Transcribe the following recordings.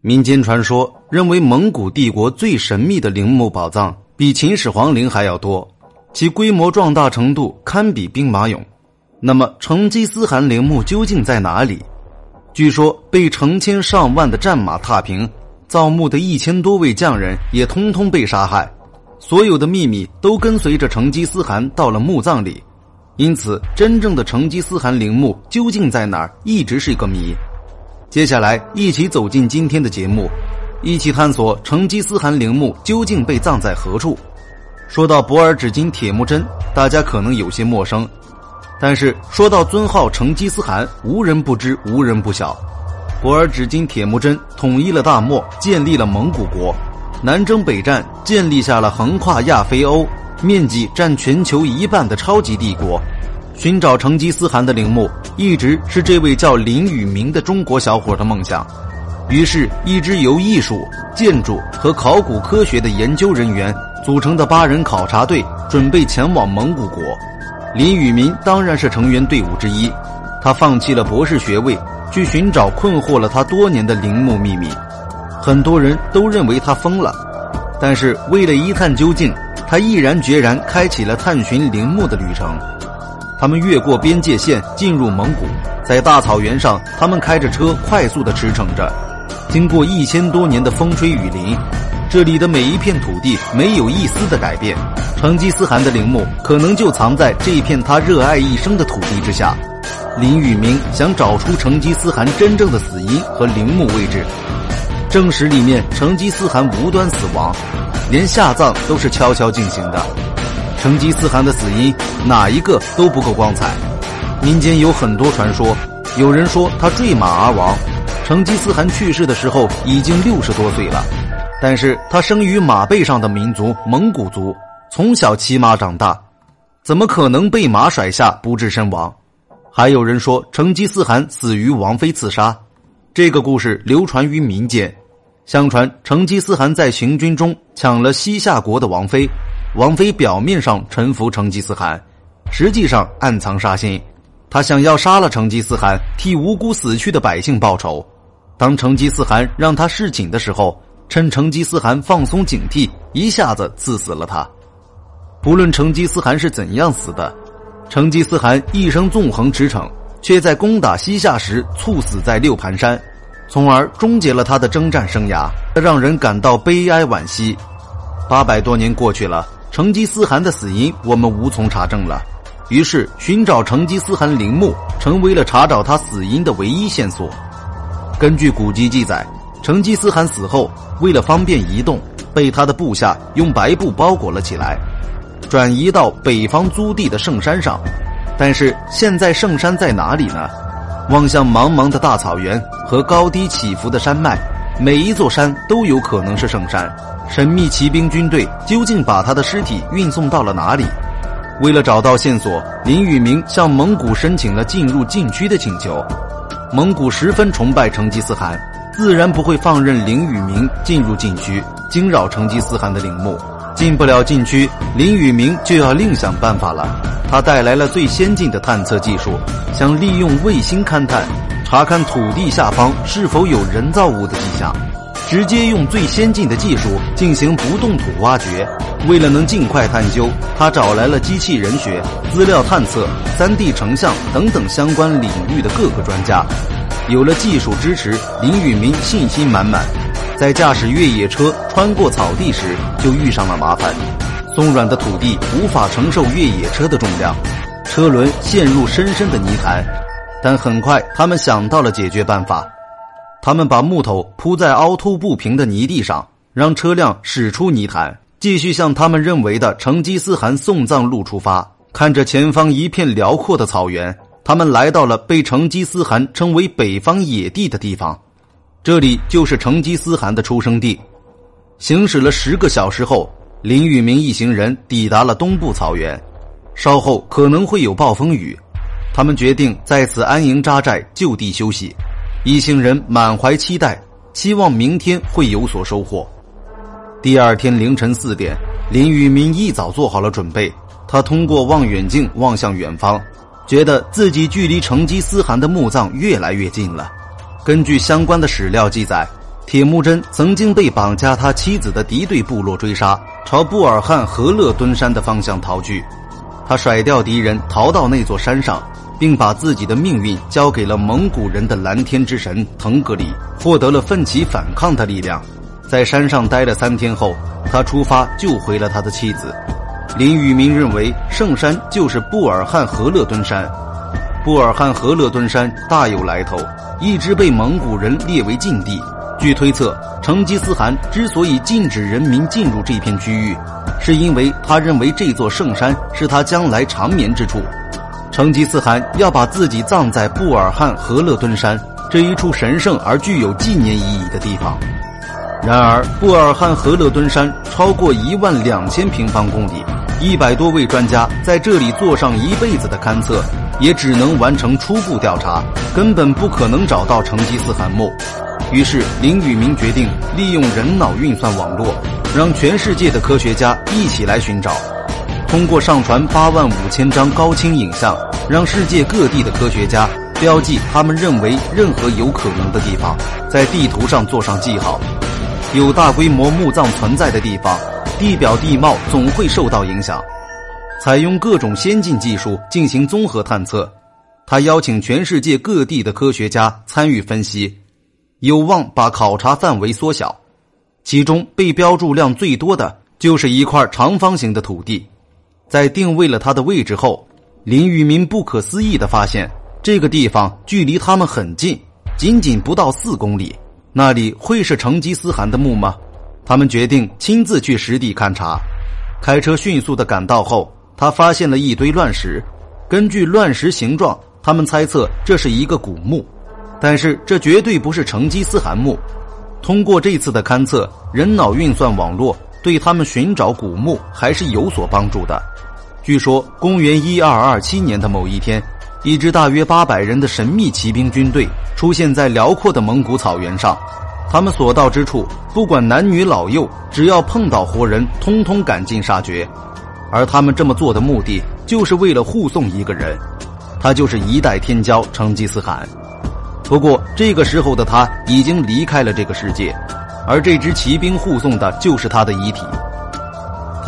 民间传说认为，蒙古帝国最神秘的陵墓宝藏比秦始皇陵还要多，其规模壮大程度堪比兵马俑。那么，成吉思汗陵墓究竟在哪里？据说，被成千上万的战马踏平，造墓的一千多位匠人也通通被杀害，所有的秘密都跟随着成吉思汗到了墓葬里。因此，真正的成吉思汗陵墓究竟在哪儿，一直是一个谜。接下来，一起走进今天的节目，一起探索成吉思汗陵墓究竟被葬在何处。说到博尔纸巾铁木真，大家可能有些陌生，但是说到尊号成吉思汗，无人不知，无人不晓。博尔纸巾铁木真统一了大漠，建立了蒙古国，南征北战，建立下了横跨亚非欧。面积占全球一半的超级帝国，寻找成吉思汗的陵墓一直是这位叫林宇明的中国小伙的梦想。于是，一支由艺术、建筑和考古科学的研究人员组成的八人考察队准备前往蒙古国。林宇明当然是成员队伍之一，他放弃了博士学位，去寻找困惑了他多年的陵墓秘密。很多人都认为他疯了，但是为了一探究竟。他毅然决然开启了探寻陵墓的旅程。他们越过边界线进入蒙古，在大草原上，他们开着车快速的驰骋着。经过一千多年的风吹雨淋，这里的每一片土地没有一丝的改变。成吉思汗的陵墓可能就藏在这片他热爱一生的土地之下。林宇明想找出成吉思汗真正的死因和陵墓位置，证实里面成吉思汗无端死亡。连下葬都是悄悄进行的，成吉思汗的死因哪一个都不够光彩。民间有很多传说，有人说他坠马而亡。成吉思汗去世的时候已经六十多岁了，但是他生于马背上的民族蒙古族，从小骑马长大，怎么可能被马甩下不治身亡？还有人说成吉思汗死于王妃刺杀，这个故事流传于民间。相传成吉思汗在行军中抢了西夏国的王妃，王妃表面上臣服成吉思汗，实际上暗藏杀心。他想要杀了成吉思汗，替无辜死去的百姓报仇。当成吉思汗让他侍寝的时候，趁成吉思汗放松警惕，一下子刺死了他。不论成吉思汗是怎样死的，成吉思汗一生纵横驰骋，却在攻打西夏时猝死在六盘山。从而终结了他的征战生涯，让人感到悲哀惋惜。八百多年过去了，成吉思汗的死因我们无从查证了。于是，寻找成吉思汗陵墓成为了查找他死因的唯一线索。根据古籍记载，成吉思汗死后，为了方便移动，被他的部下用白布包裹了起来，转移到北方租地的圣山上。但是，现在圣山在哪里呢？望向茫茫的大草原和高低起伏的山脉，每一座山都有可能是圣山。神秘骑兵军队究竟把他的尸体运送到了哪里？为了找到线索，林宇明向蒙古申请了进入禁区的请求。蒙古十分崇拜成吉思汗，自然不会放任林宇明进入禁区惊扰成吉思汗的陵墓。进不了禁区，林宇明就要另想办法了。他带来了最先进的探测技术，想利用卫星勘探，查看土地下方是否有人造物的迹象，直接用最先进的技术进行不动土挖掘。为了能尽快探究，他找来了机器人学、资料探测、三 D 成像等等相关领域的各个专家。有了技术支持，林宇明信心满满，在驾驶越野车穿过草地时就遇上了麻烦。松软的土地无法承受越野车的重量，车轮陷入深深的泥潭。但很快，他们想到了解决办法。他们把木头铺在凹凸不平的泥地上，让车辆驶出泥潭，继续向他们认为的成吉思汗送葬路出发。看着前方一片辽阔的草原，他们来到了被成吉思汗称为“北方野地”的地方。这里就是成吉思汗的出生地。行驶了十个小时后。林宇明一行人抵达了东部草原，稍后可能会有暴风雨，他们决定在此安营扎寨，就地休息。一行人满怀期待，期望明天会有所收获。第二天凌晨四点，林宇明一早做好了准备，他通过望远镜望向远方，觉得自己距离成吉思汗的墓葬越来越近了。根据相关的史料记载。铁木真曾经被绑架他妻子的敌对部落追杀，朝布尔汉和勒敦山的方向逃去。他甩掉敌人，逃到那座山上，并把自己的命运交给了蒙古人的蓝天之神腾格里，获得了奋起反抗的力量。在山上待了三天后，他出发救回了他的妻子。林宇明认为圣山就是布尔汉和勒敦山。布尔汉和勒敦山大有来头，一直被蒙古人列为禁地。据推测，成吉思汗之所以禁止人民进入这片区域，是因为他认为这座圣山是他将来长眠之处。成吉思汗要把自己葬在布尔汉和勒敦山这一处神圣而具有纪念意义的地方。然而，布尔汉和勒敦山超过一万两千平方公里，一百多位专家在这里做上一辈子的勘测，也只能完成初步调查，根本不可能找到成吉思汗墓。于是，林宇明决定利用人脑运算网络，让全世界的科学家一起来寻找。通过上传八万五千张高清影像，让世界各地的科学家标记他们认为任何有可能的地方，在地图上做上记号。有大规模墓葬存在的地方，地表地貌总会受到影响。采用各种先进技术进行综合探测，他邀请全世界各地的科学家参与分析。有望把考察范围缩小，其中被标注量最多的就是一块长方形的土地。在定位了它的位置后，林宇民不可思议的发现，这个地方距离他们很近，仅仅不到四公里。那里会是成吉思汗的墓吗？他们决定亲自去实地勘察。开车迅速的赶到后，他发现了一堆乱石。根据乱石形状，他们猜测这是一个古墓。但是这绝对不是成吉思汗墓。通过这次的勘测，人脑运算网络对他们寻找古墓还是有所帮助的。据说，公元一二二七年的某一天，一支大约八百人的神秘骑兵军队出现在辽阔的蒙古草原上。他们所到之处，不管男女老幼，只要碰到活人，通通赶尽杀绝。而他们这么做的目的，就是为了护送一个人，他就是一代天骄成吉思汗。不过，这个时候的他已经离开了这个世界，而这支骑兵护送的就是他的遗体。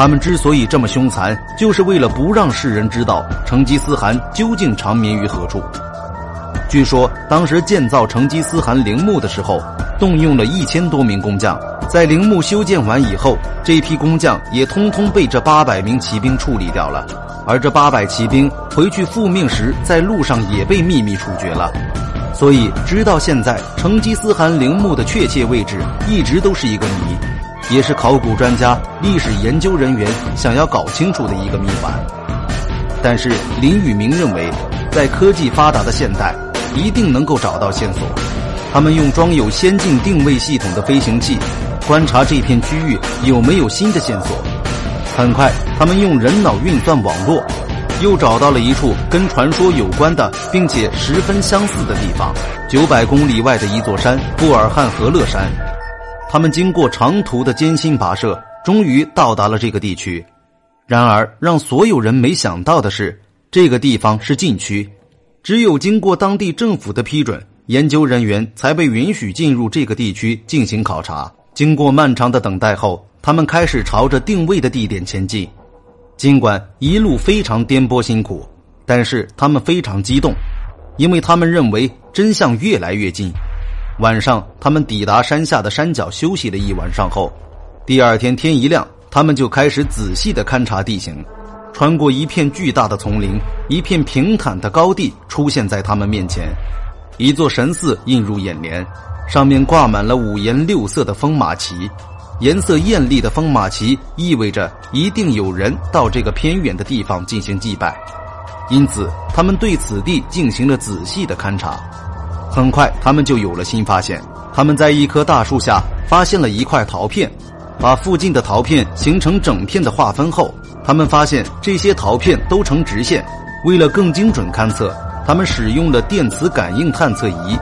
他们之所以这么凶残，就是为了不让世人知道成吉思汗究竟长眠于何处。据说，当时建造成吉思汗陵墓的时候，动用了一千多名工匠。在陵墓修建完以后，这批工匠也通通被这八百名骑兵处理掉了。而这八百骑兵回去复命时，在路上也被秘密处决了。所以，直到现在，成吉思汗陵墓的确切位置一直都是一个谜，也是考古专家、历史研究人员想要搞清楚的一个谜团。但是，林宇明认为，在科技发达的现代，一定能够找到线索。他们用装有先进定位系统的飞行器，观察这片区域有没有新的线索。很快，他们用人脑运算网络。又找到了一处跟传说有关的，并且十分相似的地方——九百公里外的一座山——布尔汉河勒山。他们经过长途的艰辛跋涉，终于到达了这个地区。然而，让所有人没想到的是，这个地方是禁区，只有经过当地政府的批准，研究人员才被允许进入这个地区进行考察。经过漫长的等待后，他们开始朝着定位的地点前进。尽管一路非常颠簸辛苦，但是他们非常激动，因为他们认为真相越来越近。晚上，他们抵达山下的山脚休息了一晚上后，第二天天一亮，他们就开始仔细的勘察地形。穿过一片巨大的丛林，一片平坦的高地出现在他们面前，一座神寺映入眼帘，上面挂满了五颜六色的风马旗。颜色艳丽的风马旗意味着一定有人到这个偏远的地方进行祭拜，因此他们对此地进行了仔细的勘察。很快，他们就有了新发现。他们在一棵大树下发现了一块陶片，把附近的陶片形成整片的划分后，他们发现这些陶片都呈直线。为了更精准勘测，他们使用了电磁感应探测仪，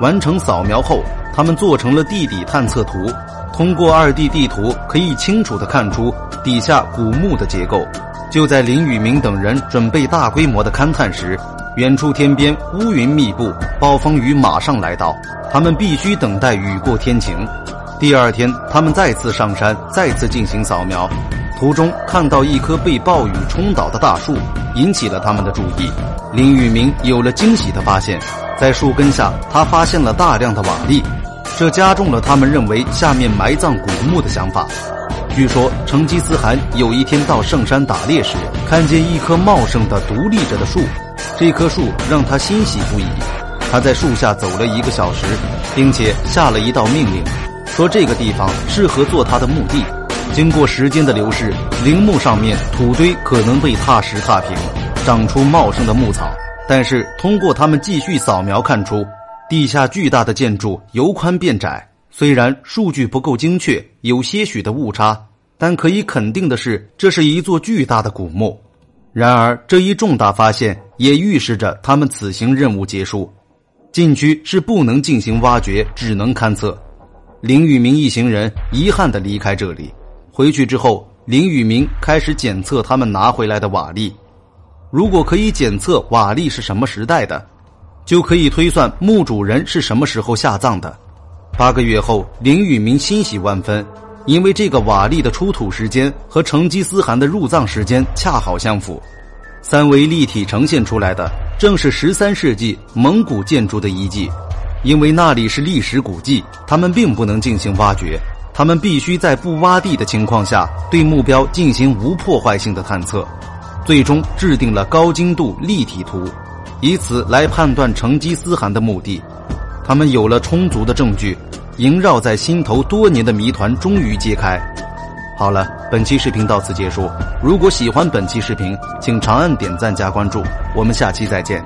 完成扫描后，他们做成了地底探测图。通过二 D 地图，可以清楚地看出底下古墓的结构。就在林宇明等人准备大规模的勘探时，远处天边乌云密布，暴风雨马上来到，他们必须等待雨过天晴。第二天，他们再次上山，再次进行扫描。途中看到一棵被暴雨冲倒的大树，引起了他们的注意。林宇明有了惊喜的发现，在树根下，他发现了大量的瓦砾，这加重了他们认为下面埋葬古墓的想法。据说成吉思汗有一天到圣山打猎时，看见一棵茂盛的独立着的树，这棵树让他欣喜不已。他在树下走了一个小时，并且下了一道命令，说这个地方适合做他的墓地。经过时间的流逝，陵墓上面土堆可能被踏实踏平，长出茂盛的牧草。但是通过他们继续扫描看出，地下巨大的建筑由宽变窄。虽然数据不够精确，有些许的误差，但可以肯定的是，这是一座巨大的古墓。然而，这一重大发现也预示着他们此行任务结束，禁区是不能进行挖掘，只能勘测。林宇明一行人遗憾的离开这里。回去之后，林宇明开始检测他们拿回来的瓦砾。如果可以检测瓦砾是什么时代的，就可以推算墓主人是什么时候下葬的。八个月后，林宇明欣喜万分，因为这个瓦砾的出土时间和成吉思汗的入葬时间恰好相符。三维立体呈现出来的正是十三世纪蒙古建筑的遗迹，因为那里是历史古迹，他们并不能进行挖掘。他们必须在不挖地的情况下，对目标进行无破坏性的探测，最终制定了高精度立体图，以此来判断成吉思汗的目的。他们有了充足的证据，萦绕在心头多年的谜团终于揭开。好了，本期视频到此结束。如果喜欢本期视频，请长按点赞加关注。我们下期再见。